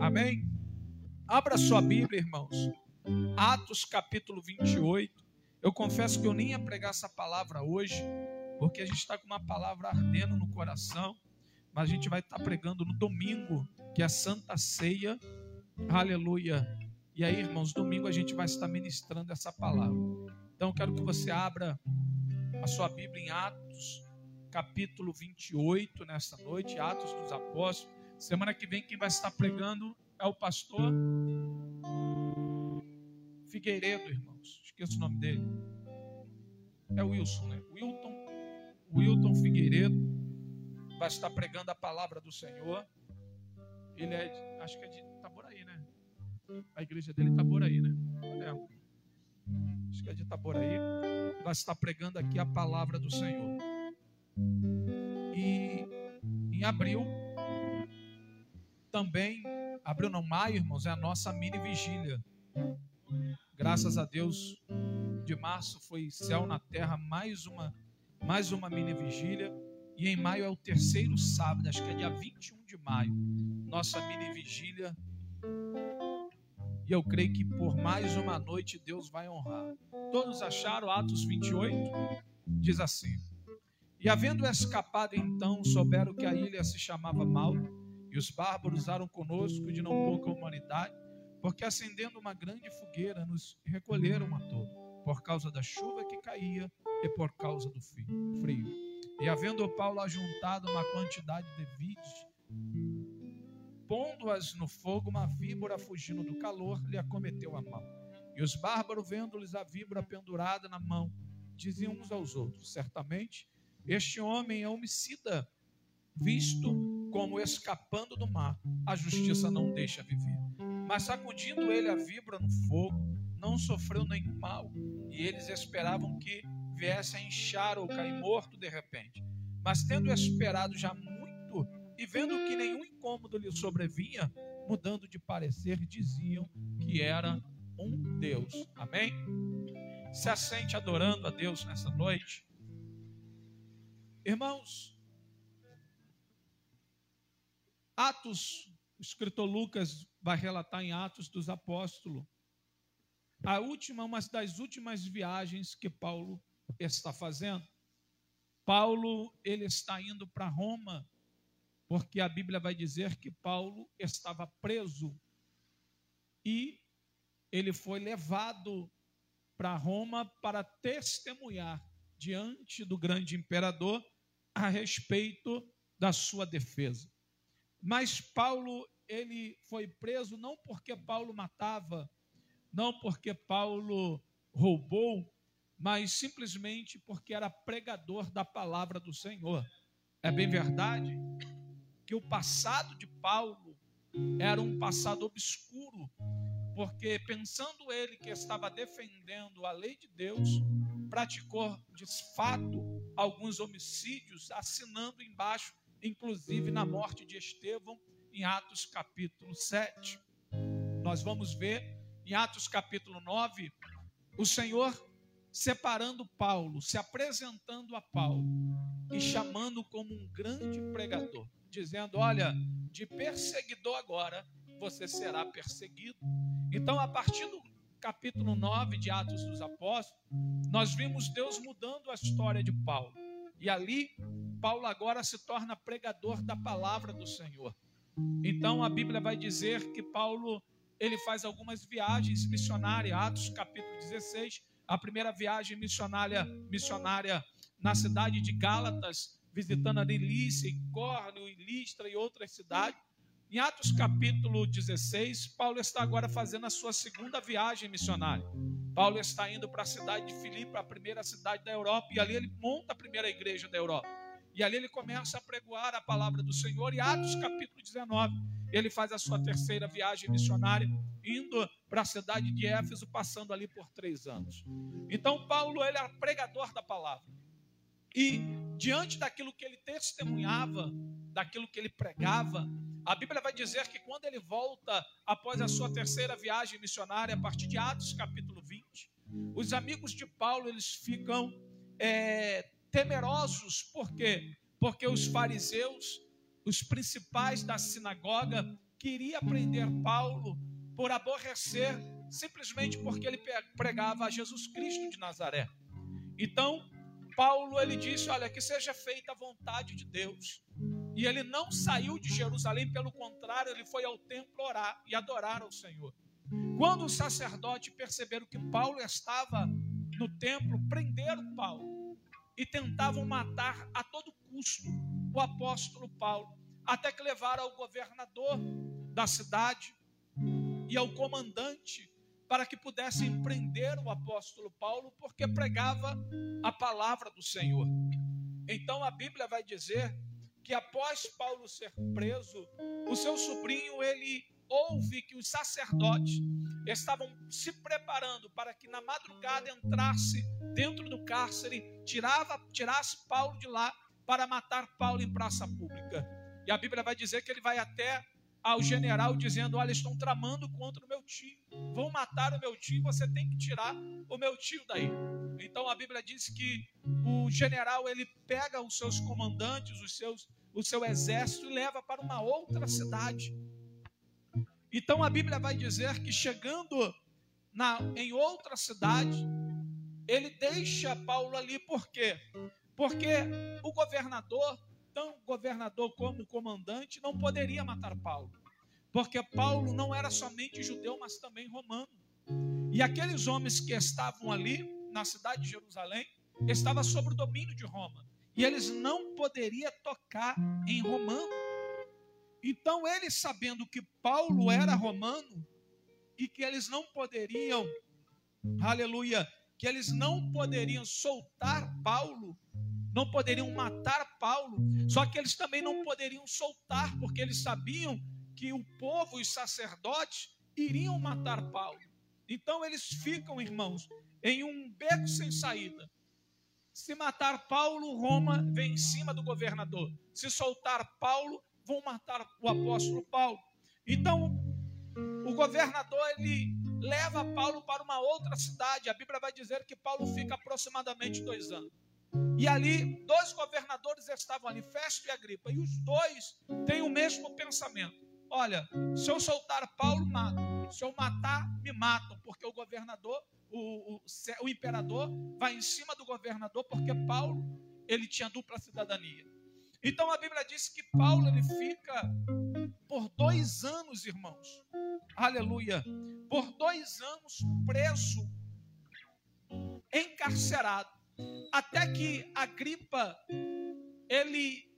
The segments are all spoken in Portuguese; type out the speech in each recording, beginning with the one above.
Amém? Abra sua Bíblia, irmãos. Atos capítulo 28. Eu confesso que eu nem ia pregar essa palavra hoje, porque a gente está com uma palavra ardendo no coração, mas a gente vai estar pregando no domingo, que é a Santa Ceia. Aleluia. E aí, irmãos, domingo a gente vai estar ministrando essa palavra. Então, quero que você abra a sua Bíblia em Atos, capítulo 28, nessa noite, Atos dos Apóstolos. Semana que vem, quem vai estar pregando é o pastor Figueiredo, irmãos. Esqueço o nome dele. É Wilson, né? Wilton, Wilton Figueiredo vai estar pregando a palavra do Senhor. Ele é, de, acho que é de Itaboraí, né? A igreja dele é Itaboraí, né? É. Acho que é de Itaboraí. Vai estar pregando aqui a palavra do Senhor. E em abril, também, abril não, maio, irmãos, é a nossa mini vigília. Graças a Deus, de março foi céu na terra, mais uma, mais uma mini vigília. E em maio é o terceiro sábado, acho que é dia 21 de maio, nossa mini vigília. E eu creio que por mais uma noite Deus vai honrar. Todos acharam Atos 28? Diz assim: E havendo escapado então, souberam que a ilha se chamava Malta, e os bárbaros usaram conosco de não pouca humanidade, porque acendendo uma grande fogueira nos recolheram a todos, por causa da chuva que caía e por causa do frio. E havendo Paulo ajuntado uma quantidade de vides, pondo-as no fogo, uma víbora fugindo do calor lhe acometeu a mão. E os bárbaros, vendo-lhes a víbora pendurada na mão, diziam uns aos outros: Certamente este homem é homicida, visto como escapando do mar, a justiça não deixa viver. Mas sacudindo ele a víbora no fogo, não sofreu nenhum mal, e eles esperavam que viesse a inchar ou cair morto de repente. Mas tendo esperado já muito e vendo que nenhum incômodo lhe sobrevinha, mudando de parecer, diziam que era um Deus. Amém? Se assente adorando a Deus nessa noite. Irmãos, Atos, o escritor Lucas vai relatar em Atos dos Apóstolos, a última, uma das últimas viagens que Paulo está fazendo. Paulo, ele está indo para Roma, porque a Bíblia vai dizer que Paulo estava preso e ele foi levado para Roma para testemunhar diante do grande imperador a respeito da sua defesa. Mas Paulo, ele foi preso não porque Paulo matava, não porque Paulo roubou, mas simplesmente porque era pregador da palavra do Senhor. É bem verdade que o passado de Paulo era um passado obscuro, porque pensando ele que estava defendendo a lei de Deus, praticou de fato alguns homicídios, assinando embaixo inclusive na morte de Estevão, em Atos capítulo 7. Nós vamos ver em Atos capítulo 9 o Senhor separando Paulo, se apresentando a Paulo e chamando como um grande pregador, dizendo: Olha, de perseguidor agora você será perseguido. Então, a partir do capítulo 9 de Atos dos Apóstolos, nós vimos Deus mudando a história de Paulo. E ali, Paulo agora se torna pregador da palavra do Senhor. Então a Bíblia vai dizer que Paulo ele faz algumas viagens missionárias, Atos capítulo 16, a primeira viagem missionária, missionária na cidade de Gálatas, visitando a Delícia, Córneo, Listra e outras cidades. Em Atos capítulo 16, Paulo está agora fazendo a sua segunda viagem missionária. Paulo está indo para a cidade de Filipe, a primeira cidade da Europa, e ali ele monta a primeira igreja da Europa. E ali ele começa a pregoar a palavra do Senhor. E Atos capítulo 19, ele faz a sua terceira viagem missionária, indo para a cidade de Éfeso, passando ali por três anos. Então Paulo ele era pregador da palavra. E diante daquilo que ele testemunhava, daquilo que ele pregava, a Bíblia vai dizer que quando ele volta após a sua terceira viagem missionária, a partir de Atos capítulo 20, os amigos de Paulo eles ficam é, temerosos, por quê? Porque os fariseus, os principais da sinagoga, queria prender Paulo por aborrecer simplesmente porque ele pregava a Jesus Cristo de Nazaré. Então, Paulo ele disse: "Olha, que seja feita a vontade de Deus". E ele não saiu de Jerusalém, pelo contrário, ele foi ao templo orar e adorar ao Senhor. Quando os sacerdotes perceberam que Paulo estava no templo, prenderam Paulo e tentavam matar a todo custo o apóstolo Paulo, até que levaram ao governador da cidade e ao comandante para que pudessem prender o apóstolo Paulo, porque pregava a palavra do Senhor. Então a Bíblia vai dizer que após Paulo ser preso, o seu sobrinho ele ouve que os sacerdotes estavam se preparando para que na madrugada entrasse dentro do cárcere, tirava, tirasse Paulo de lá para matar Paulo em praça pública. E a Bíblia vai dizer que ele vai até ao general dizendo: Olha, estão tramando contra o meu tio, vão matar o meu tio, você tem que tirar o meu tio daí. Então a Bíblia diz que o general ele pega os seus comandantes, os seus, o seu exército e leva para uma outra cidade. Então a Bíblia vai dizer que chegando na, em outra cidade, ele deixa Paulo ali, por quê? Porque o governador então, governador como comandante não poderia matar Paulo, porque Paulo não era somente judeu, mas também romano. E aqueles homens que estavam ali na cidade de Jerusalém estavam sob o domínio de Roma, e eles não poderiam tocar em romano. Então, eles sabendo que Paulo era romano e que eles não poderiam, aleluia, que eles não poderiam soltar Paulo, não poderiam matar Paulo, só que eles também não poderiam soltar, porque eles sabiam que o povo, os sacerdotes, iriam matar Paulo. Então eles ficam, irmãos, em um beco sem saída. Se matar Paulo, Roma vem em cima do governador. Se soltar Paulo, vão matar o apóstolo Paulo. Então, o governador ele leva Paulo para uma outra cidade. A Bíblia vai dizer que Paulo fica aproximadamente dois anos. E ali, dois governadores estavam ali, Festo e Agripa, e os dois têm o mesmo pensamento. Olha, se eu soltar Paulo, mato. Se eu matar, me matam, porque o governador, o, o, o imperador, vai em cima do governador, porque Paulo, ele tinha dupla cidadania. Então a Bíblia diz que Paulo, ele fica por dois anos, irmãos, aleluia, por dois anos preso, encarcerado até que a gripa ele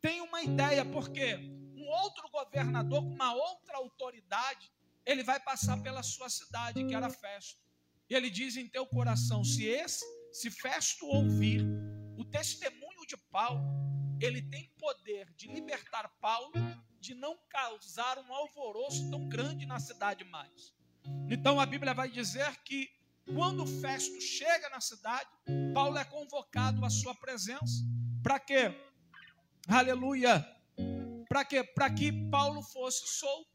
tem uma ideia, porque um outro governador uma outra autoridade, ele vai passar pela sua cidade, que era Festo. E ele diz em teu coração: se esse, se Festo ouvir o testemunho de Paulo, ele tem poder de libertar Paulo, de não causar um alvoroço tão grande na cidade mais. Então a Bíblia vai dizer que quando Festo chega na cidade, Paulo é convocado à sua presença. Para quê? Aleluia! Para quê? Para que Paulo fosse solto.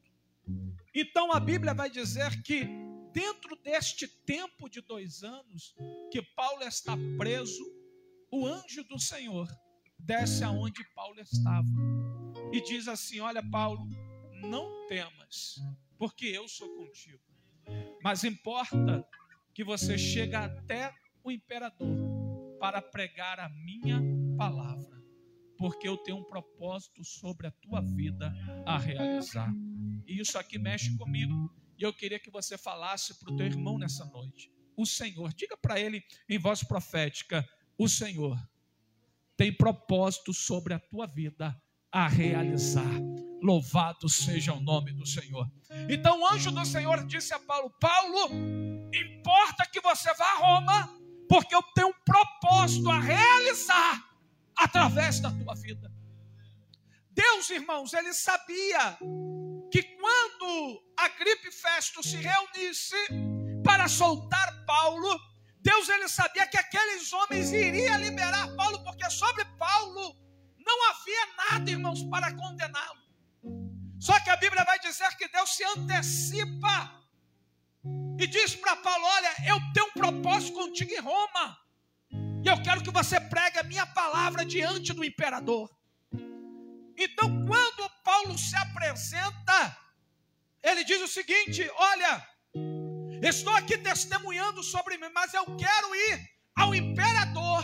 Então a Bíblia vai dizer que dentro deste tempo de dois anos que Paulo está preso, o anjo do Senhor desce aonde Paulo estava e diz assim: Olha, Paulo, não temas, porque eu sou contigo. Mas importa que você chega até o imperador para pregar a minha palavra, porque eu tenho um propósito sobre a tua vida a realizar. E isso aqui mexe comigo. E eu queria que você falasse para o teu irmão nessa noite. O Senhor, diga para ele em voz profética: O Senhor tem propósito sobre a tua vida a realizar. Louvado seja o nome do Senhor. Então o anjo do Senhor disse a Paulo: Paulo, importa que você vá a Roma, porque eu tenho um propósito a realizar através da tua vida. Deus, irmãos, ele sabia que quando a gripe Festo se reunisse para soltar Paulo, Deus ele sabia que aqueles homens iriam liberar Paulo, porque sobre Paulo não havia nada, irmãos, para condená-lo. Só que a Bíblia vai dizer que Deus se antecipa e diz para Paulo: Olha, eu tenho um propósito contigo em Roma, e eu quero que você pregue a minha palavra diante do imperador. Então, quando Paulo Paulo se apresenta, ele diz o seguinte: Olha, estou aqui testemunhando sobre mim, mas eu quero ir ao imperador,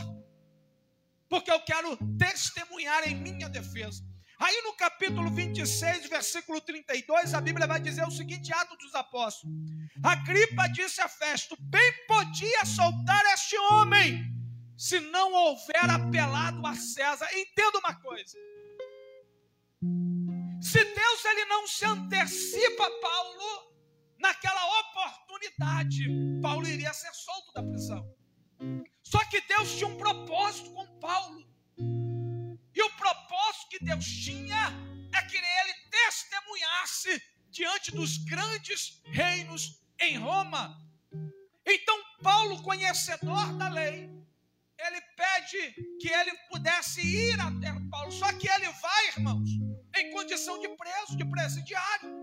porque eu quero testemunhar em minha defesa. Aí no capítulo 26, versículo 32, a Bíblia vai dizer o seguinte: Atos dos Apóstolos. Agripa disse a Festo: Bem podia soltar este homem, se não houver apelado a César. Entenda uma coisa. Se Deus ele não se antecipa Paulo, naquela oportunidade, Paulo iria ser solto da prisão. Só que Deus tinha um propósito com Paulo. E o propósito que Deus tinha é que ele testemunhasse diante dos grandes reinos em Roma. Então, Paulo, conhecedor da lei, ele pede que ele pudesse ir até Paulo. Só que ele vai, irmãos, em condição de preso, de presidiário.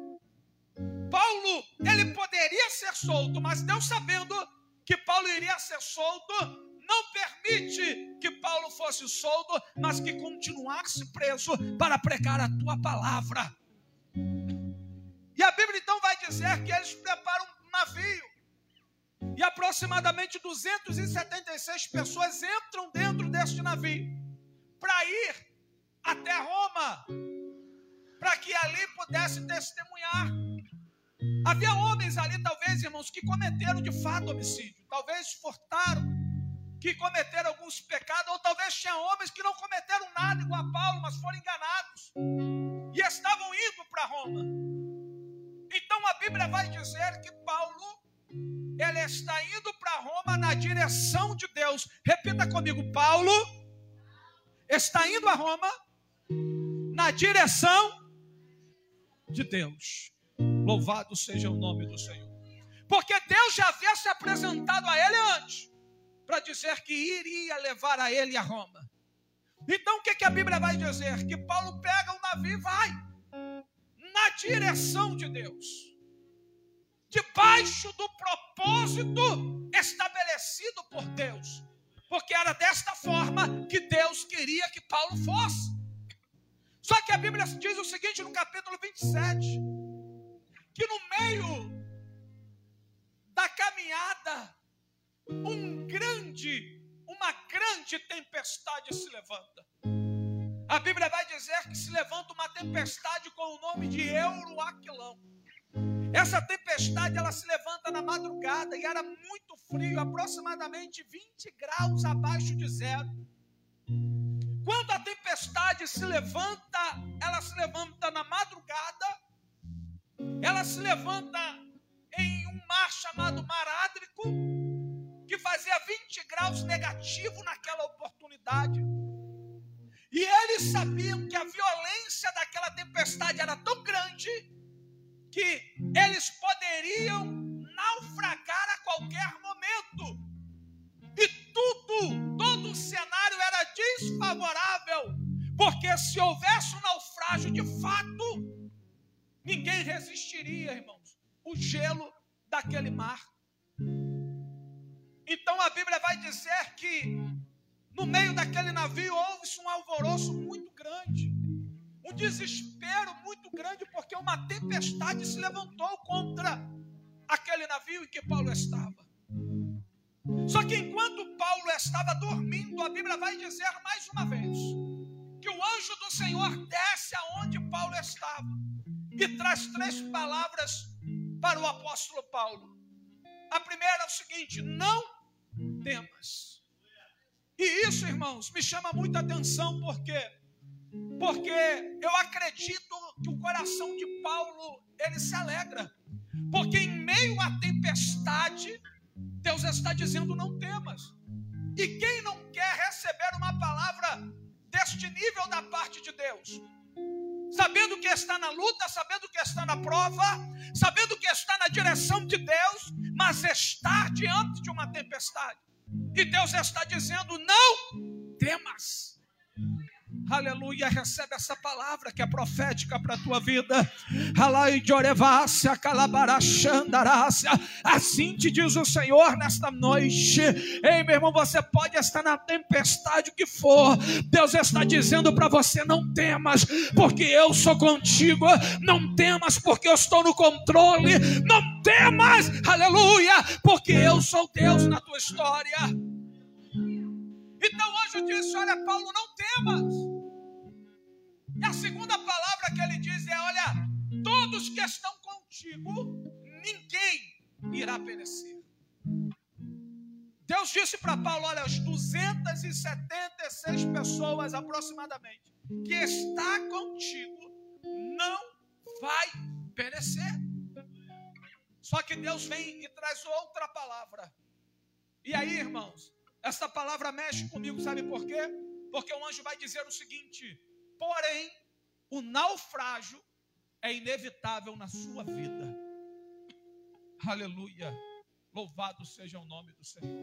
Paulo, ele poderia ser solto, mas Deus sabendo que Paulo iria ser solto, não permite que Paulo fosse solto, mas que continuasse preso para pregar a tua palavra. E a Bíblia então vai dizer que eles preparam um navio. E aproximadamente 276 pessoas entram dentro deste navio para ir até Roma, para que ali pudesse testemunhar. Havia homens ali, talvez, irmãos, que cometeram de fato homicídio, talvez furtaram, que cometeram alguns pecados, ou talvez tinha homens que não cometeram nada igual a Paulo, mas foram enganados e estavam indo para Roma. Então a Bíblia vai dizer que Paulo ele está indo para Roma na direção de Deus. Repita comigo, Paulo está indo a Roma na direção de Deus. Louvado seja o nome do Senhor. Porque Deus já havia se apresentado a ele antes para dizer que iria levar a ele a Roma. Então o que, que a Bíblia vai dizer? Que Paulo pega o navio e vai na direção de Deus, debaixo do propósito estabelecido por Deus, porque era desta forma que Deus queria que Paulo fosse. Só que a Bíblia diz o seguinte no capítulo 27, que no meio da caminhada, um grande, uma grande tempestade se levanta. A Bíblia vai dizer que se levanta uma tempestade com o nome de Euroaquilão. Essa tempestade ela se levanta na madrugada e era muito frio, aproximadamente 20 graus abaixo de zero. Quando a tempestade se levanta, ela se levanta na madrugada, ela se levanta em um mar chamado Mar Ádrico, que fazia 20 graus negativo naquela oportunidade. E eles sabiam que a violência daquela tempestade era tão grande que eles poderiam naufragar a qualquer momento. E tudo, todo o cenário era desfavorável, porque se houvesse um naufrágio de fato, ninguém resistiria, irmãos, o gelo daquele mar. Então a Bíblia vai dizer que no meio daquele navio houve-se um alvoroço muito grande, um desespero muito grande, porque uma tempestade se levantou contra aquele navio em que Paulo estava. Só que enquanto Paulo estava dormindo, a Bíblia vai dizer mais uma vez que o anjo do Senhor desce aonde Paulo estava e traz três palavras para o apóstolo Paulo. A primeira é o seguinte: não temas. E isso, irmãos, me chama muita atenção, porque porque eu acredito que o coração de Paulo ele se alegra, porque em meio à tempestade Deus está dizendo não temas. E quem não quer receber uma palavra deste nível da parte de Deus? Sabendo que está na luta, sabendo que está na prova, sabendo que está na direção de Deus, mas está diante de uma tempestade. E Deus está dizendo: não temas. Aleluia, recebe essa palavra que é profética para a tua vida. Assim te diz o Senhor nesta noite. Ei, meu irmão, você pode estar na tempestade que for. Deus está dizendo para você: não temas, porque eu sou contigo. Não temas, porque eu estou no controle. Não temas, aleluia, porque eu sou Deus na tua história. Então hoje eu disse: olha, Paulo, não temas. E a segunda palavra que ele diz é: olha, todos que estão contigo, ninguém irá perecer. Deus disse para Paulo: olha, as 276 pessoas aproximadamente que está contigo não vai perecer. Só que Deus vem e traz outra palavra. E aí, irmãos, essa palavra mexe comigo, sabe por quê? Porque o anjo vai dizer o seguinte: Porém, o naufrágio é inevitável na sua vida. Aleluia. Louvado seja o nome do Senhor.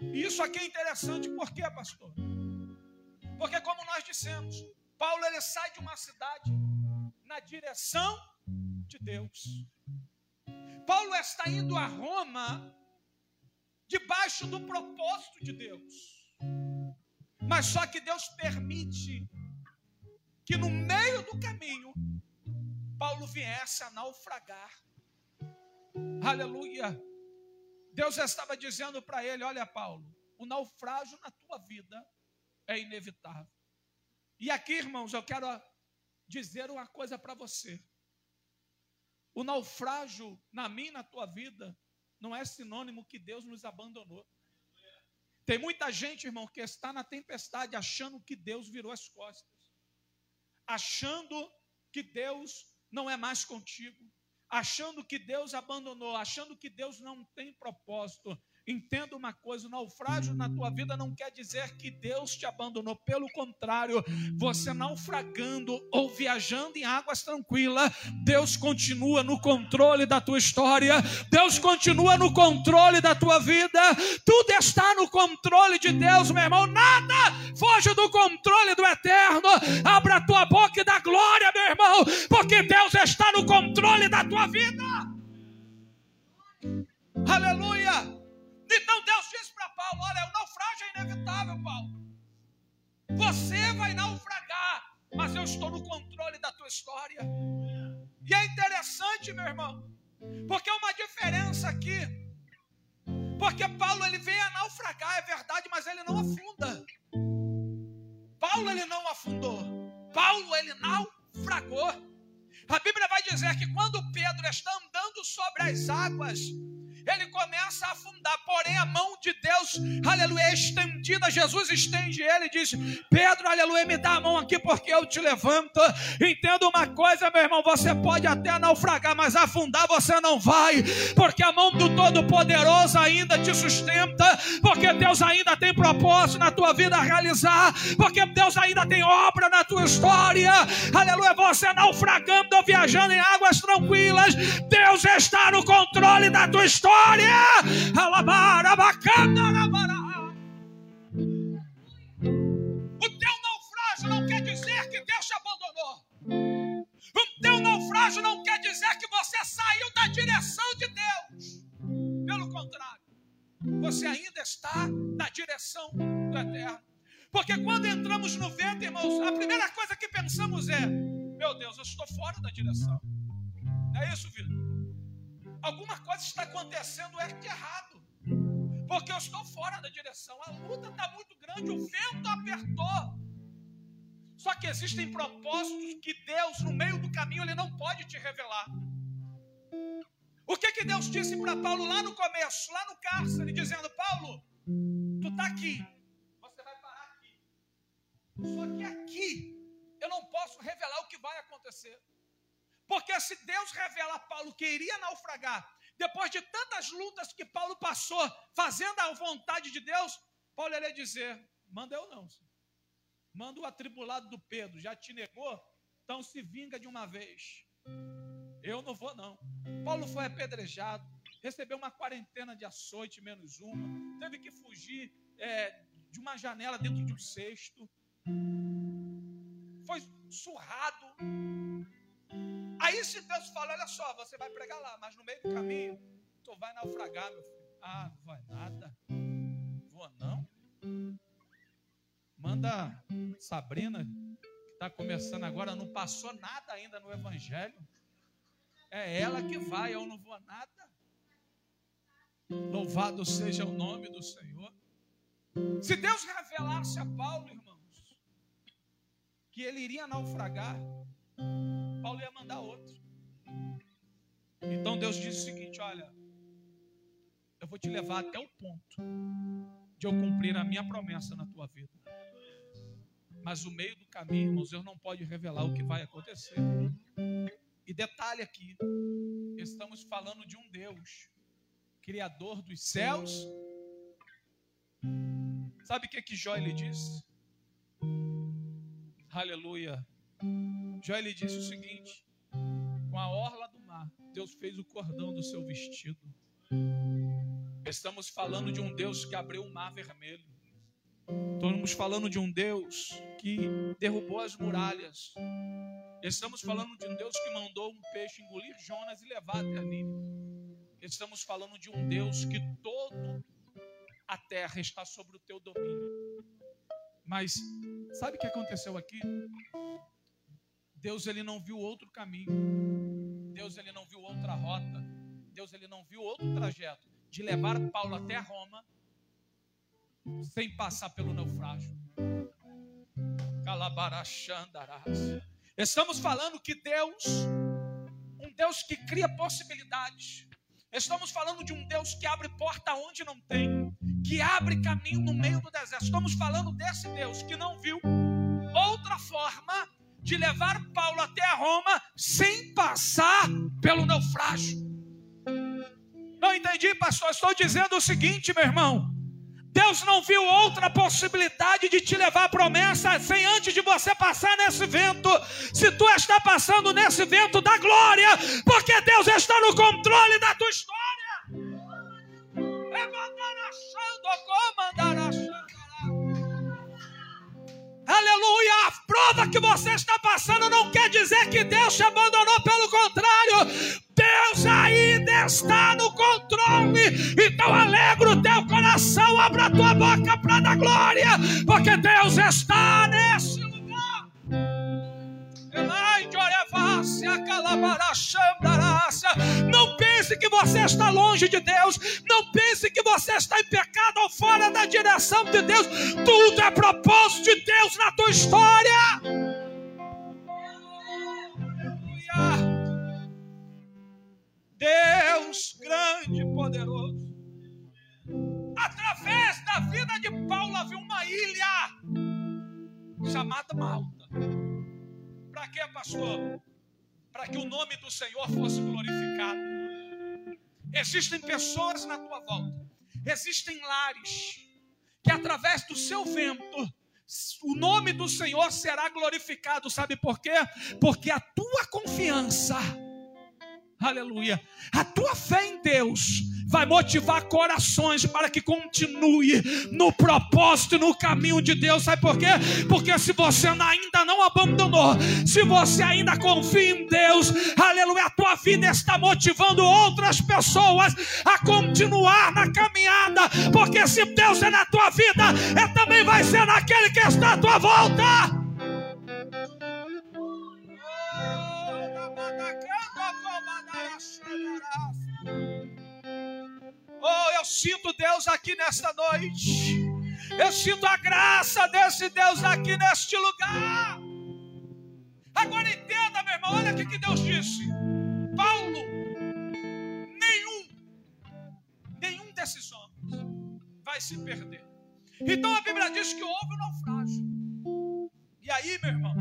E isso aqui é interessante, por quê, pastor? Porque, como nós dissemos, Paulo ele sai de uma cidade na direção de Deus. Paulo está indo a Roma debaixo do propósito de Deus. Mas só que Deus permite que no meio do caminho Paulo viesse a naufragar. Aleluia. Deus estava dizendo para ele: Olha, Paulo, o naufrágio na tua vida é inevitável. E aqui, irmãos, eu quero dizer uma coisa para você. O naufrágio na minha na tua vida não é sinônimo que Deus nos abandonou. Tem muita gente, irmão, que está na tempestade achando que Deus virou as costas achando que Deus não é mais contigo, achando que Deus abandonou, achando que Deus não tem propósito, Entenda uma coisa: o naufrágio na tua vida não quer dizer que Deus te abandonou, pelo contrário, você naufragando ou viajando em águas tranquilas, Deus continua no controle da tua história, Deus continua no controle da tua vida, tudo está no controle de Deus, meu irmão, nada foge do controle do eterno. Abra Aleluia! Então Deus disse para Paulo: Olha, o naufrágio é inevitável, Paulo. Você vai naufragar, mas eu estou no controle da tua história. E é interessante, meu irmão, porque é uma diferença aqui. Porque Paulo ele vem a naufragar, é verdade, mas ele não afunda. Paulo ele não afundou. Paulo ele naufragou. A Bíblia vai dizer que quando Pedro está andando sobre as águas, ele começa a afundar, porém a mão de Deus, aleluia, é estendida. Jesus estende ele e diz: Pedro, aleluia, me dá a mão aqui porque eu te levanto. Entenda uma coisa, meu irmão, você pode até naufragar, mas afundar você não vai, porque a mão do Todo-Poderoso ainda te sustenta, porque Deus ainda tem propósito na tua vida a realizar, porque Deus ainda tem obra na tua história, aleluia, você naufragando ou viajando em águas tranquilas, Deus está no controle da tua história. O teu naufrágio não quer dizer que Deus te abandonou. O teu naufrágio não quer dizer que você saiu da direção de Deus. Pelo contrário, você ainda está na direção do Eterno. Porque quando entramos no vento, irmãos, a primeira coisa que pensamos é: meu Deus, eu estou fora da direção. Não é isso, filho? alguma coisa está acontecendo é de errado. Porque eu estou fora da direção. A luta está muito grande, o vento apertou. Só que existem propósitos que Deus, no meio do caminho, Ele não pode te revelar. O que, que Deus disse para Paulo lá no começo, lá no cárcere, dizendo: Paulo, tu está aqui, você vai parar aqui. Só que aqui eu não posso revelar o que vai acontecer. Porque se Deus revela a Paulo que iria naufragar, depois de tantas lutas que Paulo passou fazendo a vontade de Deus, Paulo iria dizer: manda eu não. Manda o atribulado do Pedro, já te negou? Então se vinga de uma vez. Eu não vou, não. Paulo foi apedrejado, recebeu uma quarentena de açoite, menos uma, teve que fugir é, de uma janela dentro de um cesto. Foi surrado. Aí se Deus fala, olha só, você vai pregar lá, mas no meio do caminho, tu vai naufragar, meu filho. Ah, não vai nada. Vou não. Manda Sabrina, que está começando agora, não passou nada ainda no Evangelho. É ela que vai, eu não vou nada. Louvado seja o nome do Senhor. Se Deus revelasse a Paulo, irmãos, que ele iria naufragar, Paulo ia mandar outro. Então Deus disse o seguinte: Olha, eu vou te levar até o ponto de eu cumprir a minha promessa na tua vida. Mas o meio do caminho, irmãos, Deus não pode revelar o que vai acontecer. E detalhe aqui, estamos falando de um Deus, Criador dos céus. Sabe o que, que Jó lhe disse? Aleluia. Jó lhe disse o seguinte: com a orla do mar, Deus fez o cordão do seu vestido. Estamos falando de um Deus que abriu o mar vermelho. Estamos falando de um Deus que derrubou as muralhas. Estamos falando de um Deus que mandou um peixe engolir Jonas e levar até ali. Estamos falando de um Deus que todo a terra está sobre o teu domínio. Mas sabe o que aconteceu aqui? Deus ele não viu outro caminho. Deus ele não viu outra rota. Deus ele não viu outro trajeto de levar Paulo até Roma sem passar pelo naufrágio. Estamos falando que Deus, um Deus que cria possibilidades. Estamos falando de um Deus que abre porta onde não tem, que abre caminho no meio do deserto. Estamos falando desse Deus que não viu outra forma de levar Paulo até Roma sem passar pelo naufrágio. Não entendi, pastor. Estou dizendo o seguinte, meu irmão. Deus não viu outra possibilidade de te levar a promessa sem antes de você passar nesse vento. Se tu está passando nesse vento da glória, porque Deus está no controle da tua história. Aleluia! A prova que você está passando não quer dizer que Deus te abandonou, pelo contrário, Deus ainda está no controle. Então alegra o teu coração, abra a tua boca para dar glória, porque Deus está nesse Não pense que você está longe de Deus. Não pense que você está em pecado ou fora da direção de Deus. Tudo é propósito de Deus na tua história. Deus grande e poderoso. Através da vida de Paulo havia uma ilha chamada Malta. Para quê, pastor? Para que o nome do Senhor fosse glorificado. Existem pessoas na tua volta, existem lares que através do seu vento o nome do Senhor será glorificado. Sabe por quê? Porque a tua confiança Aleluia. A tua fé em Deus vai motivar corações para que continue no propósito e no caminho de Deus. Sabe por quê? Porque se você ainda não abandonou, se você ainda confia em Deus, aleluia, a tua vida está motivando outras pessoas a continuar na caminhada. Porque se Deus é na tua vida, é também vai ser naquele que está à tua volta. Oh, eu sinto Deus aqui nesta noite. Eu sinto a graça desse Deus aqui neste lugar. Agora entenda, meu irmão, olha o que Deus disse. Paulo, nenhum, nenhum desses homens vai se perder. Então a Bíblia diz que houve um naufrágio. E aí, meu irmão,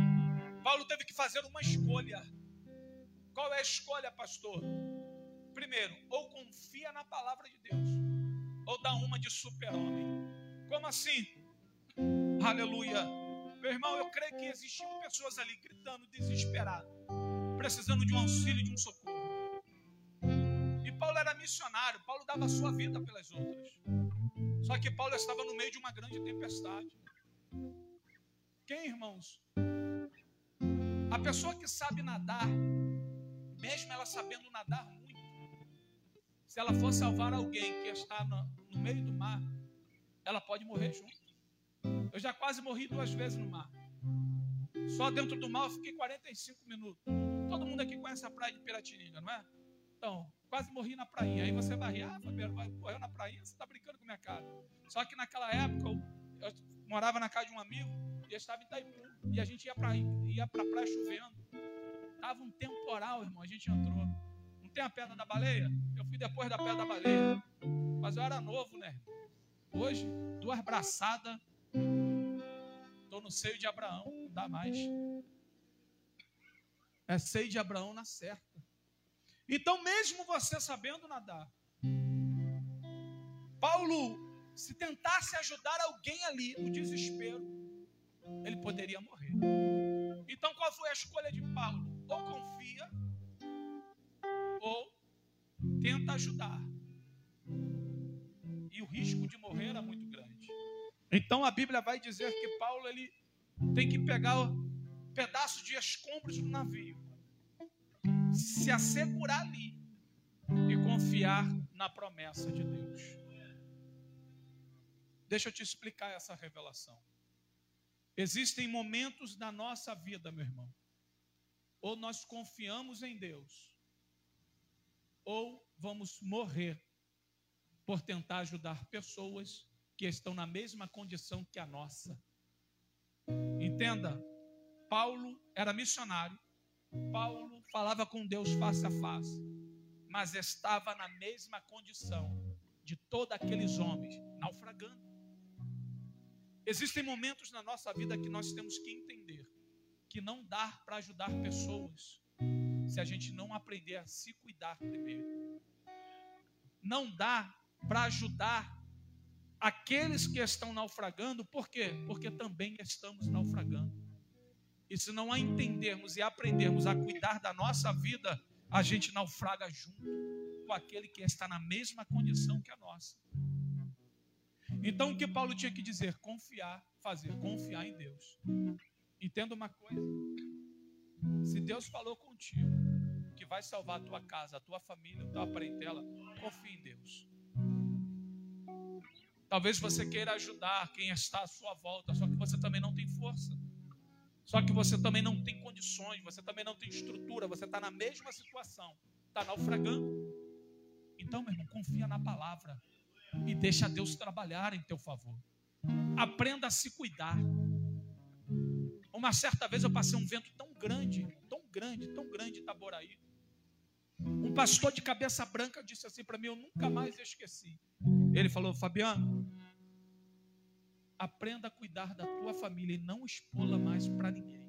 Paulo teve que fazer uma escolha. Qual é a escolha, pastor? Primeiro, ou confia na palavra de Deus, ou dá uma de super-homem. Como assim? Aleluia. Meu irmão, eu creio que existiam pessoas ali gritando, desesperado, precisando de um auxílio, de um socorro. E Paulo era missionário, Paulo dava a sua vida pelas outras. Só que Paulo estava no meio de uma grande tempestade. Quem, irmãos? pessoa que sabe nadar, mesmo ela sabendo nadar muito, se ela for salvar alguém que está no, no meio do mar, ela pode morrer junto. Eu já quase morri duas vezes no mar. Só dentro do mar eu fiquei 45 minutos. Todo mundo aqui conhece a praia de Piratininga, não é? Então, quase morri na praia. Aí você vai rir, ah, Fabiano, morreu na praia, você está brincando com minha cara. Só que naquela época eu, eu, morava na casa de um amigo e eu estava em Itaipu. E a gente ia para ia a praia chovendo. Tava um temporal, irmão, a gente entrou. Tem a pedra da baleia? Eu fui depois da pedra da baleia. Mas eu era novo, né? Hoje, duas braçadas. Estou no seio de Abraão, não dá mais. É seio de Abraão na certa. Então, mesmo você sabendo nadar, Paulo, se tentasse ajudar alguém ali no desespero, ele poderia morrer. Então, qual foi a escolha de Paulo? Ou confia, ou tenta ajudar. E o risco de morrer era muito grande. Então, a Bíblia vai dizer que Paulo ele tem que pegar pedaços de escombros do navio se assegurar ali e confiar na promessa de Deus. Deixa eu te explicar essa revelação. Existem momentos na nossa vida, meu irmão, ou nós confiamos em Deus, ou vamos morrer por tentar ajudar pessoas que estão na mesma condição que a nossa. Entenda, Paulo era missionário, Paulo falava com Deus face a face, mas estava na mesma condição de todos aqueles homens, naufragando. Existem momentos na nossa vida que nós temos que entender que não dá para ajudar pessoas se a gente não aprender a se cuidar primeiro. Não dá para ajudar aqueles que estão naufragando, por quê? Porque também estamos naufragando. E se não a entendermos e aprendermos a cuidar da nossa vida, a gente naufraga junto com aquele que está na mesma condição que a nossa. Então o que Paulo tinha que dizer? Confiar, fazer, confiar em Deus. Entenda uma coisa: se Deus falou contigo vai salvar a tua casa, a tua família, a tua parentela, confie em Deus. Talvez você queira ajudar quem está à sua volta, só que você também não tem força. Só que você também não tem condições, você também não tem estrutura, você está na mesma situação, está naufragando. Então, meu irmão, confia na palavra e deixa Deus trabalhar em teu favor. Aprenda a se cuidar. Uma certa vez eu passei um vento tão grande, tão grande, tão grande em Itaboraí. Um pastor de cabeça branca disse assim para mim, eu nunca mais esqueci. Ele falou, Fabiano, aprenda a cuidar da tua família e não expô-la mais para ninguém.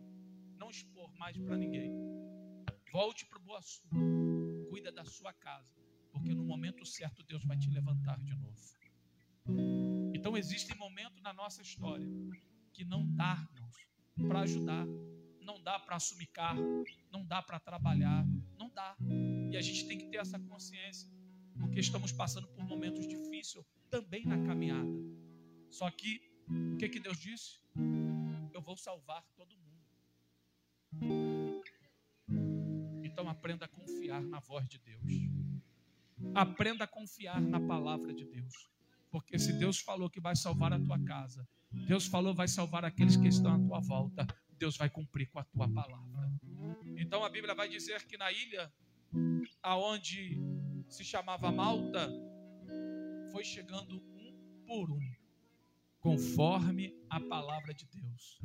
Não expor mais para ninguém. Volte para o Boa Sul. Cuida da sua casa. Porque no momento certo Deus vai te levantar de novo. Então existem momentos na nossa história que não dá para ajudar, não dá para assumir carro, não dá para trabalhar, não dá. E a gente tem que ter essa consciência, porque estamos passando por momentos difíceis também na caminhada. Só que o que, que Deus disse? Eu vou salvar todo mundo. Então aprenda a confiar na voz de Deus. Aprenda a confiar na palavra de Deus. Porque se Deus falou que vai salvar a tua casa, Deus falou vai salvar aqueles que estão à tua volta, Deus vai cumprir com a tua palavra. Então a Bíblia vai dizer que na ilha aonde se chamava Malta, foi chegando um por um conforme a palavra de Deus.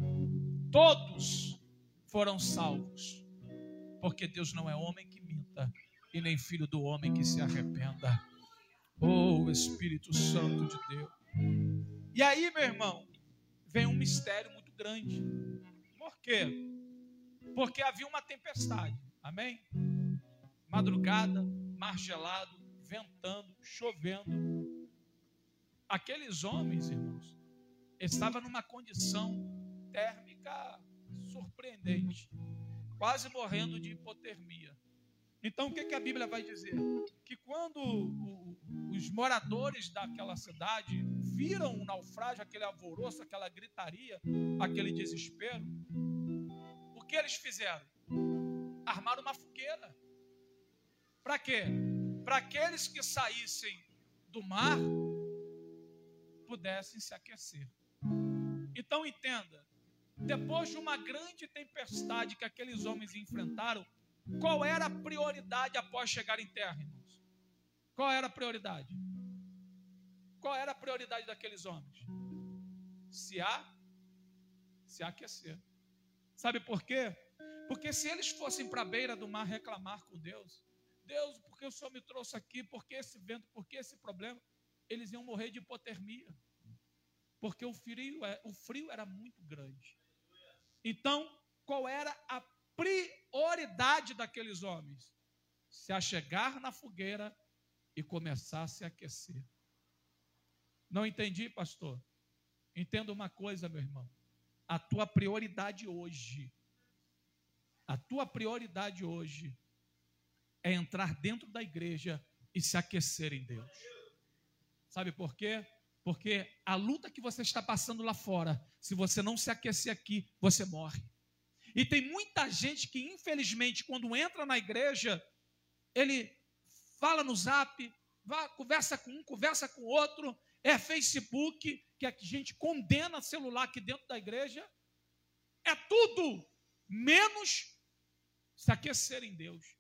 Todos foram salvos, porque Deus não é homem que minta e nem filho do homem que se arrependa. Oh, Espírito Santo de Deus. E aí, meu irmão, vem um mistério muito grande. Por quê? Porque havia uma tempestade. Amém? Madrugada, mar gelado, ventando, chovendo. Aqueles homens, irmãos, estava numa condição térmica surpreendente, quase morrendo de hipotermia. Então, o que, que a Bíblia vai dizer? Que quando o, os moradores daquela cidade viram o naufrágio, aquele alvoroço, aquela gritaria, aquele desespero, o que eles fizeram? armar uma. Para quê? Para aqueles que saíssem do mar pudessem se aquecer. Então entenda, depois de uma grande tempestade que aqueles homens enfrentaram, qual era a prioridade após chegar em terra, irmãos? Qual era a prioridade? Qual era a prioridade daqueles homens? Se a se aquecer. Sabe por quê? Porque se eles fossem para a beira do mar reclamar com Deus, Deus, por que o Senhor me trouxe aqui? Por que esse vento? Por que esse problema? Eles iam morrer de hipotermia. Porque o frio, é, o frio era muito grande. Então, qual era a prioridade daqueles homens? Se achegar na fogueira e começar a se aquecer. Não entendi, pastor? Entenda uma coisa, meu irmão. A tua prioridade hoje a tua prioridade hoje é entrar dentro da igreja e se aquecer em Deus. Sabe por quê? Porque a luta que você está passando lá fora, se você não se aquecer aqui, você morre. E tem muita gente que, infelizmente, quando entra na igreja, ele fala no zap, vai, conversa com um, conversa com outro, é Facebook, que a gente condena celular aqui dentro da igreja. É tudo menos se aquecer em Deus.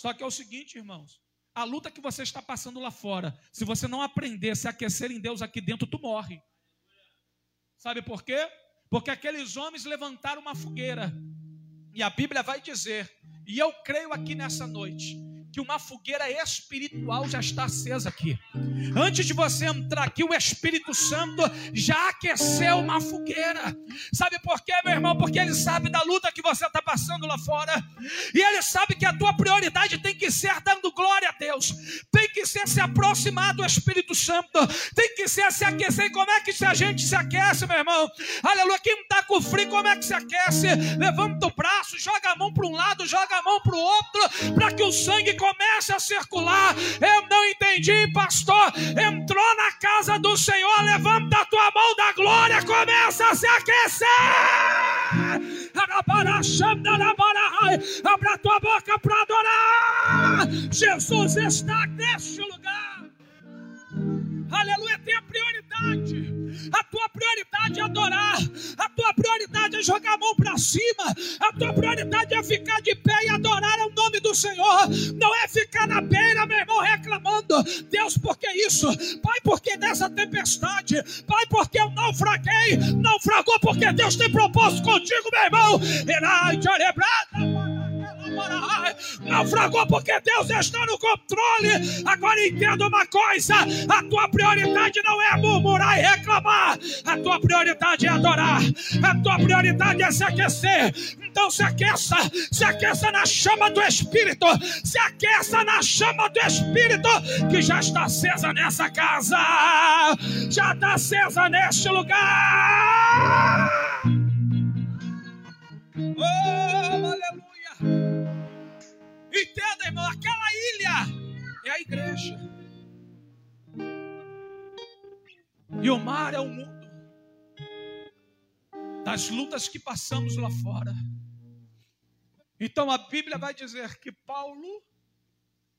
Só que é o seguinte, irmãos, a luta que você está passando lá fora, se você não aprender a se aquecer em Deus aqui dentro, tu morre. Sabe por quê? Porque aqueles homens levantaram uma fogueira. E a Bíblia vai dizer, e eu creio aqui nessa noite, que uma fogueira espiritual já está acesa aqui. Antes de você entrar aqui, o Espírito Santo já aqueceu uma fogueira. Sabe por quê, meu irmão? Porque ele sabe da luta que você está passando lá fora. E ele sabe que a tua prioridade tem que ser dando glória a Deus. Tem que ser se aproximar do Espírito Santo. Tem que ser se aquecer. E como é que a gente se aquece, meu irmão? Aleluia. Quem está com frio, como é que se aquece? Levanta o braço, joga a mão para um lado, joga a mão para o outro, para que o sangue comece a circular. Eu não entendi, pastor. Entrou na casa do Senhor, levanta a tua mão da glória, começa a se aquecer. Abra a tua boca para adorar. Jesus está neste lugar. Aleluia, tenha prioridade. A tua prioridade é adorar. A tua prioridade é jogar a mão para cima. A tua prioridade é ficar de pé e adorar o nome do Senhor. Não é ficar na beira, meu irmão, reclamando. Deus, por que isso? Pai, por que dessa tempestade? Pai, porque eu naufraguei. Naufragou porque Deus tem propósito contigo, meu irmão. Herai, naufragou porque Deus está no controle. Agora entenda uma coisa: a tua prioridade não é murmurar e reclamar, a tua prioridade é adorar, a tua prioridade é se aquecer. Então se aqueça, se aqueça na chama do Espírito, se aqueça na chama do Espírito que já está acesa nessa casa, já está acesa neste lugar. E o mar é o mundo. Das lutas que passamos lá fora. Então a Bíblia vai dizer que Paulo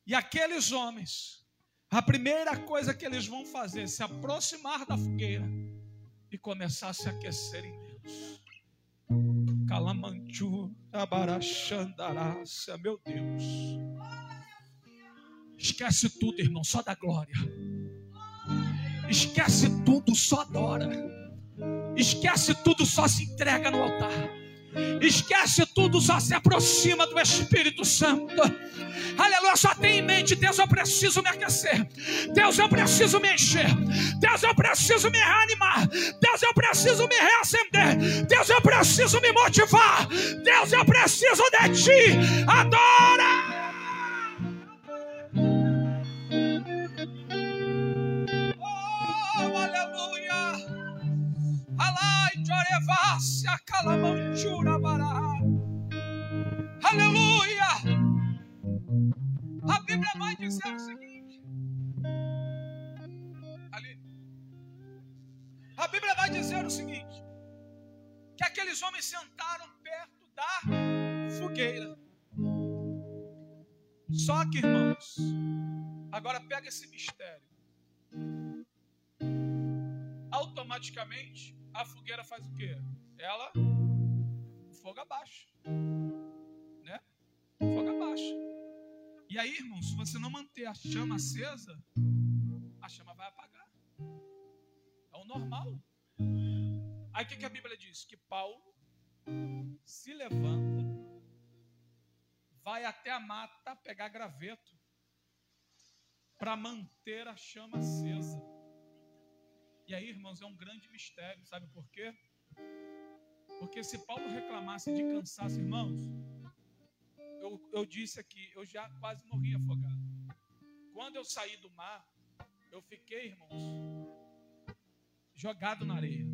e aqueles homens, a primeira coisa que eles vão fazer é se aproximar da fogueira e começar a se aquecer em Deus. Calamanchu, Abarachandarácia, meu Deus. Esquece tudo, irmão, só da glória. Esquece tudo, só adora. Esquece tudo, só se entrega no altar. Esquece tudo, só se aproxima do Espírito Santo. Aleluia, só tem em mente: Deus, eu preciso me aquecer. Deus, eu preciso me encher. Deus, eu preciso me reanimar. Deus, eu preciso me reacender. Deus, eu preciso me motivar. Deus, eu preciso de ti. Adora. Aleluia! A Bíblia vai dizer o seguinte. Ali. A Bíblia vai dizer o seguinte: que aqueles homens sentaram perto da fogueira. Só que, irmãos, agora pega esse mistério. Automaticamente, a fogueira faz o quê? Ela, fogo abaixa. Né? Fogo abaixa. E aí, irmãos, se você não manter a chama acesa, a chama vai apagar. É o normal. Aí o que, que a Bíblia diz? Que Paulo se levanta, vai até a mata pegar graveto para manter a chama acesa. E aí, irmãos, é um grande mistério, sabe por quê? Porque se Paulo reclamasse de cansaço, irmãos, eu, eu disse aqui, eu já quase morri afogado. Quando eu saí do mar, eu fiquei, irmãos, jogado na areia.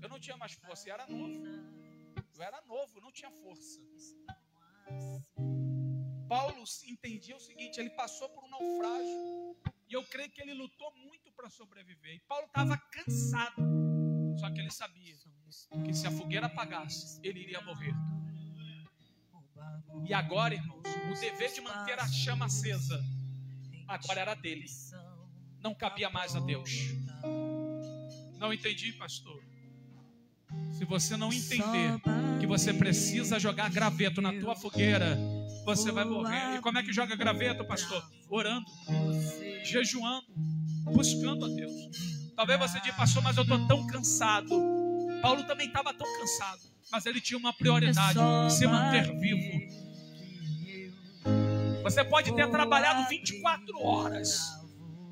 Eu não tinha mais força, e era novo. Eu era novo, não tinha força. Paulo entendia o seguinte: ele passou por um naufrágio. E eu creio que ele lutou muito para sobreviver. E Paulo estava cansado. Só que ele sabia que se a fogueira apagasse, ele iria morrer. E agora, irmãos, o dever de manter a chama acesa, agora era dele. Não cabia mais a Deus. Não entendi, pastor. Se você não entender que você precisa jogar graveto na tua fogueira, você vai morrer. E como é que joga graveto, pastor? Orando, jejuando, buscando a Deus. Talvez você diga, pastor, mas eu estou tão cansado. Paulo também estava tão cansado, mas ele tinha uma prioridade: se manter vivo. Você pode ter trabalhado 24 horas,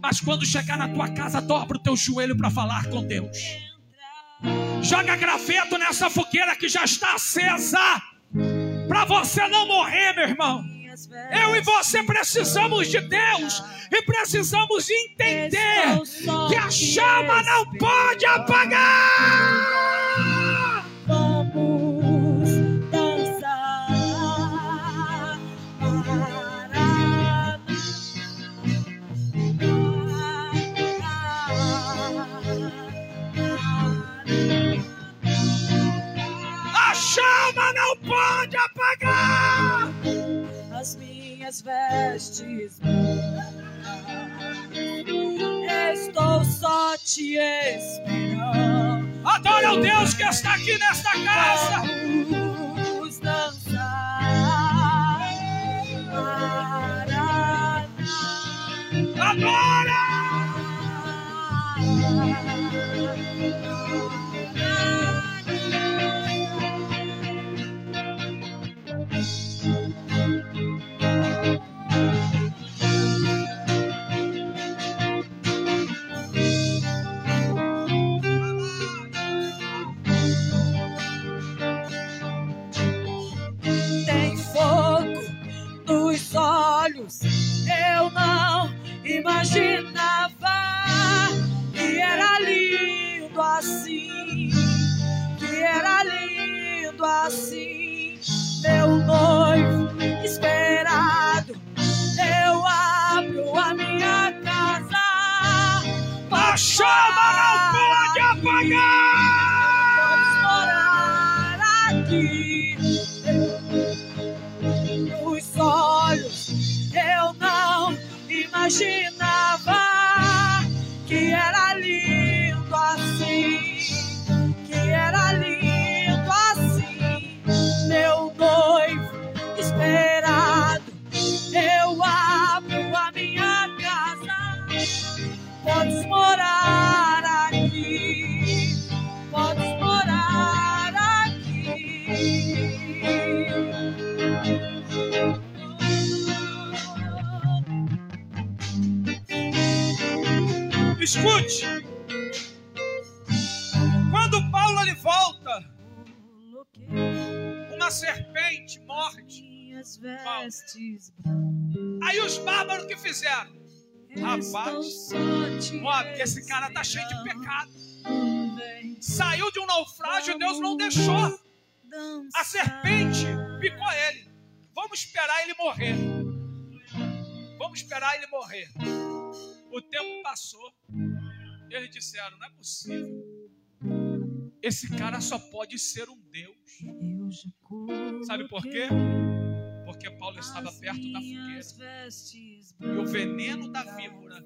mas quando chegar na tua casa, dobra o teu joelho para falar com Deus. Joga graveto nessa fogueira que já está acesa. Para você não morrer, meu irmão. Eu e você precisamos de Deus e precisamos entender que a chama não pode apagar. As minhas vestes. Estou só te esperando. Adore ao Deus que está aqui nesta casa. Vamos dançar. Adora! Uma serpente morde. Brancas. Aí os bárbaros que fizeram? Rapaz, Moab, esse cara tá cheio de pecado. Saiu de um naufrágio, Deus não deixou. A serpente picou ele. Vamos esperar ele morrer. Vamos esperar ele morrer. O tempo passou. Eles disseram: não é possível. Esse cara só pode ser um Deus. Sabe por quê? Porque Paulo estava perto da fogueira. E o veneno da víbora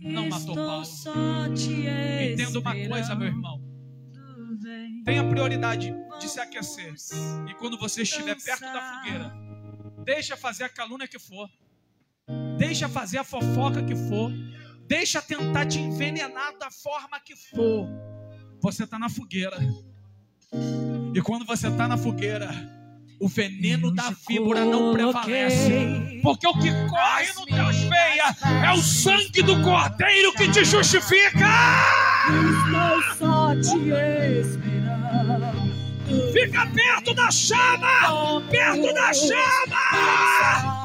não matou Paulo. Entenda uma coisa, meu irmão. Tenha prioridade de se aquecer. E quando você estiver perto da fogueira, deixa fazer a calúnia que for. Deixa fazer a fofoca que for. Deixa tentar te envenenar da forma que for. Você está na fogueira. E quando você está na fogueira, o veneno da víbora não prevalece. Porque o que corre no teus veias é o sangue do cordeiro que te justifica. Estou só te esperando. Fica perto da chama! Perto da chama!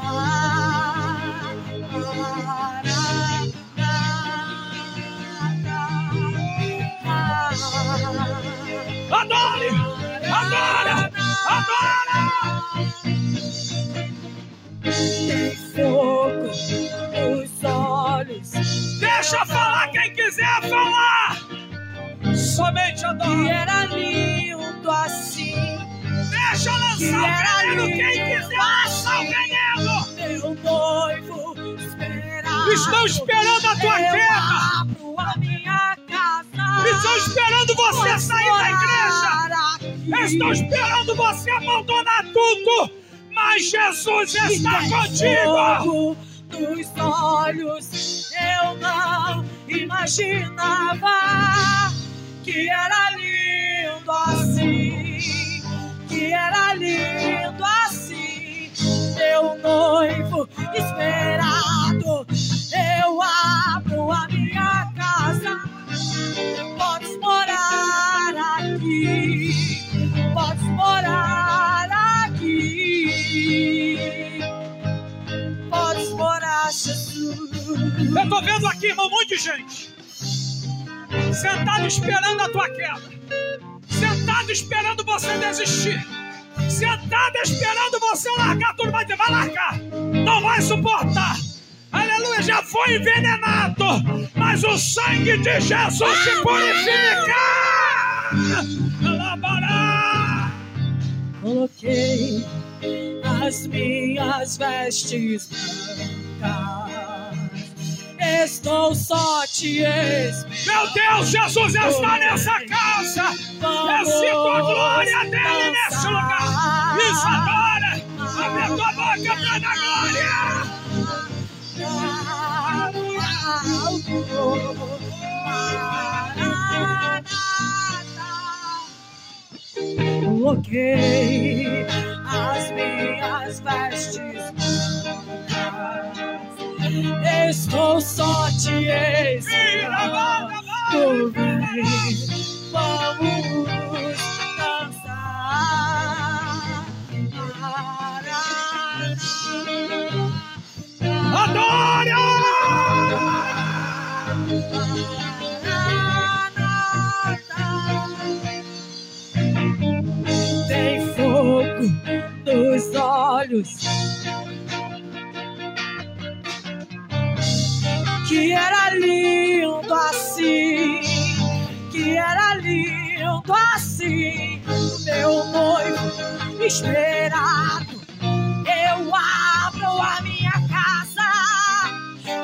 Somente Que adora! era lindo assim. Deixa lançar o veneno quem quiser lançar o veneno! Meu noivo esperava. Estão esperando a tua queda! Estão esperando você sair da igreja! Estão esperando você abandonar tudo! Mas Jesus está contigo! Nos olhos, eu não imaginava que era lindo assim, que era lindo assim, meu noivo esperado. Eu abro a minha casa, podes morar aqui, podes morar aqui. Podes morar, Jesus. Eu tô vendo aqui, irmão, um monte de gente. Sentado esperando a tua queda. Sentado esperando você desistir. Sentado esperando você largar tudo. Vai dizer, vai largar. Não vai suportar. Aleluia, já foi envenenado. Mas o sangue de Jesus te purifica. Alabará. Coloquei as minhas vestes brancas. Estou só te esperando. Meu Deus, Jesus está nessa casa. Sinto a glória dele nesse lugar. Isso agora. Abre a tua boca para dar glória. Coloquei as minhas vestes. Estou só te esperando. Tu vem, vamos dançar. Adore! Tem fogo nos olhos. Que era lindo assim, que era lindo assim, meu noivo esperado. Eu abro a minha casa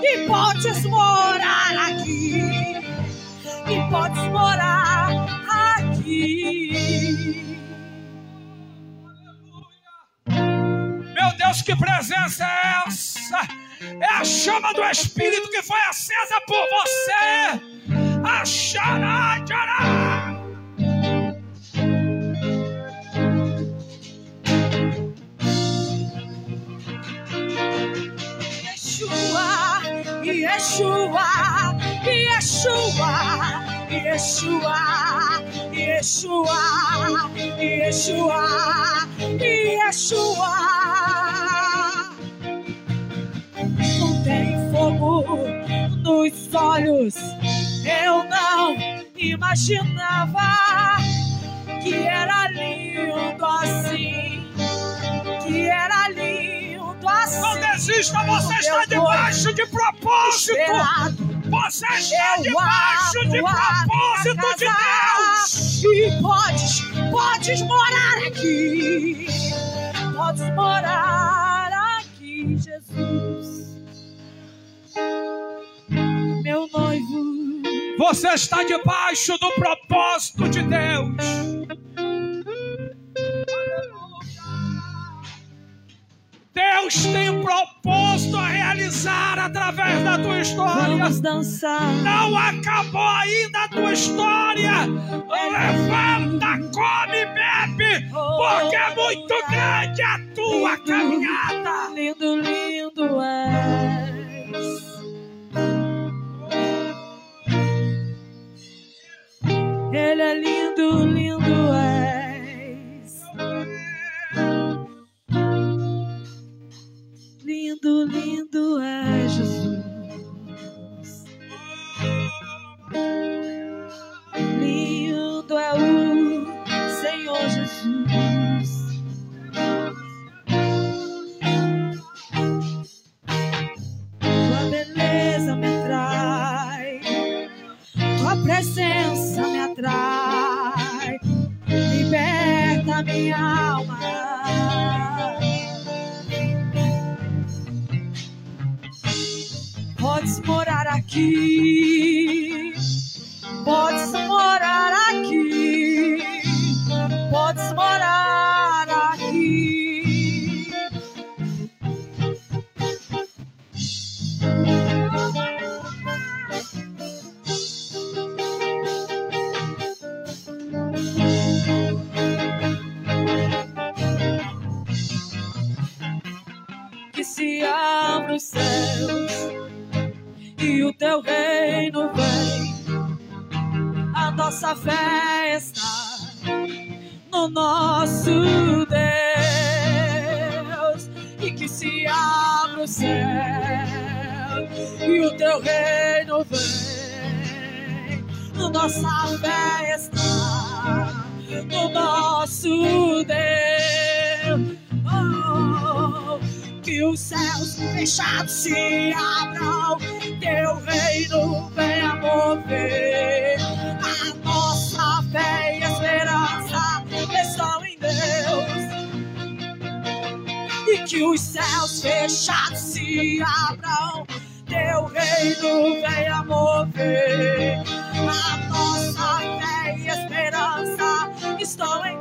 e podes morar aqui, e podes morar aqui. Meu Deus, que presença é essa? É a chama do Espírito que foi acesa por você. A xará, Yeshua, Yeshua, Yeshua, Yeshua, Yeshua, Yeshua, Yeshua. Nos olhos, eu não imaginava que era lindo assim, que era lindo assim. Não desista, você está debaixo de propósito. Esperado. Você está debaixo de propósito de Deus. E podes, podes morar aqui. Podes morar Você está debaixo do propósito de Deus. Deus tem um propósito a realizar através da tua história. Vamos dançar. Não acabou ainda a tua história. Levanta, come, bebe, porque é muito grande a tua caminhada. Lindo, lindo és. Ele é lindo, lindo és. Que os céus fechados se abram, teu reino venha mover. A nossa fé e esperança estão em Deus. E que os céus fechados se abram, teu reino venha mover. A nossa fé e esperança estão em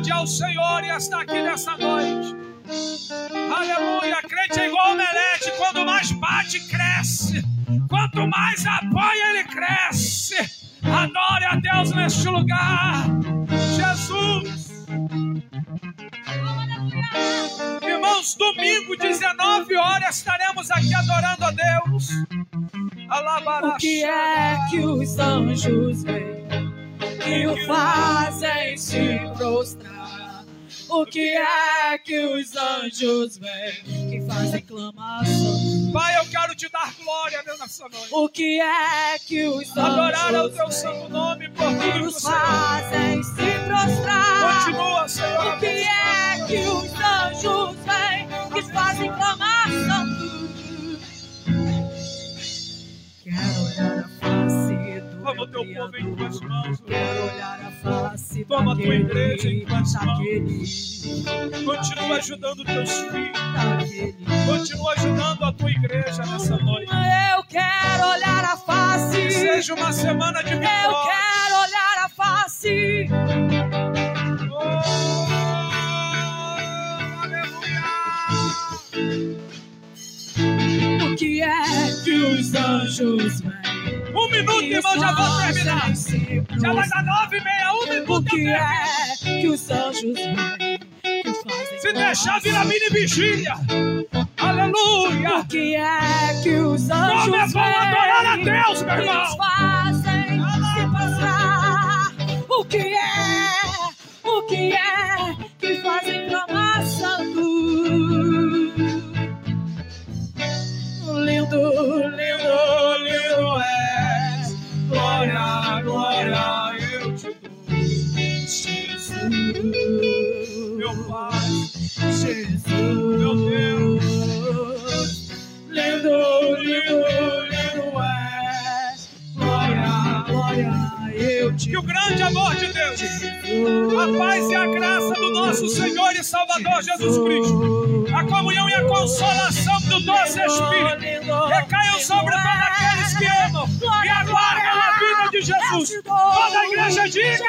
Grande é o Senhor e está aqui nessa noite. Aleluia! Crente é igual omelete: quanto mais bate, cresce. Quanto mais apoia, ele cresce. Adore a Deus neste lugar. Jesus. Irmãos, domingo, 19 horas, estaremos aqui adorando a Deus. O que é que os anjos veem que o fazem se prostrar? O que é que os anjos veem que fazem clamação? Pai, eu quero te dar glória nessa noite. O que é que os Adorar ao anjos teu veem santo nome por nos Senhor. fazem se prostrar? Continua, Senhor. O que é que os anjos veem que fazem clamação? Quero olhar a face Toma o teu povo em tuas mãos. Quero olhar a face Toma a tua igreja em tuas daquele, Continua ajudando teus filhos. Continua ajudando a tua igreja nessa noite. Eu quero olhar a Que face. seja uma semana de Eu vitória. quero olhar a face. Oh, aleluia. O que é que os anjos minuto, irmão, já vou terminar. Já vai dar nove e meia, um O minuto. eu que termino. é que os anjos? Que Se deixar, clamação? vira mini vigília. Aleluia. O que é que os anjos Como é bom adorar a? Deus, meu Que irmão. nos fazem se prostrar? O que é? O que é que fazem clamação? Lindo, lindo, lindo Glória, eu te dou. Jesus. Meu Pai, Jesus. meu Deus. Lindo, lindo, Que o grande amor de Deus, a paz e a graça do nosso Senhor e Salvador Jesus Cristo, a comunhão e a consolação do doce Espírito recaiam sobre todos aqueles que amam e aguardam a vida de Jesus. Toda a igreja diga!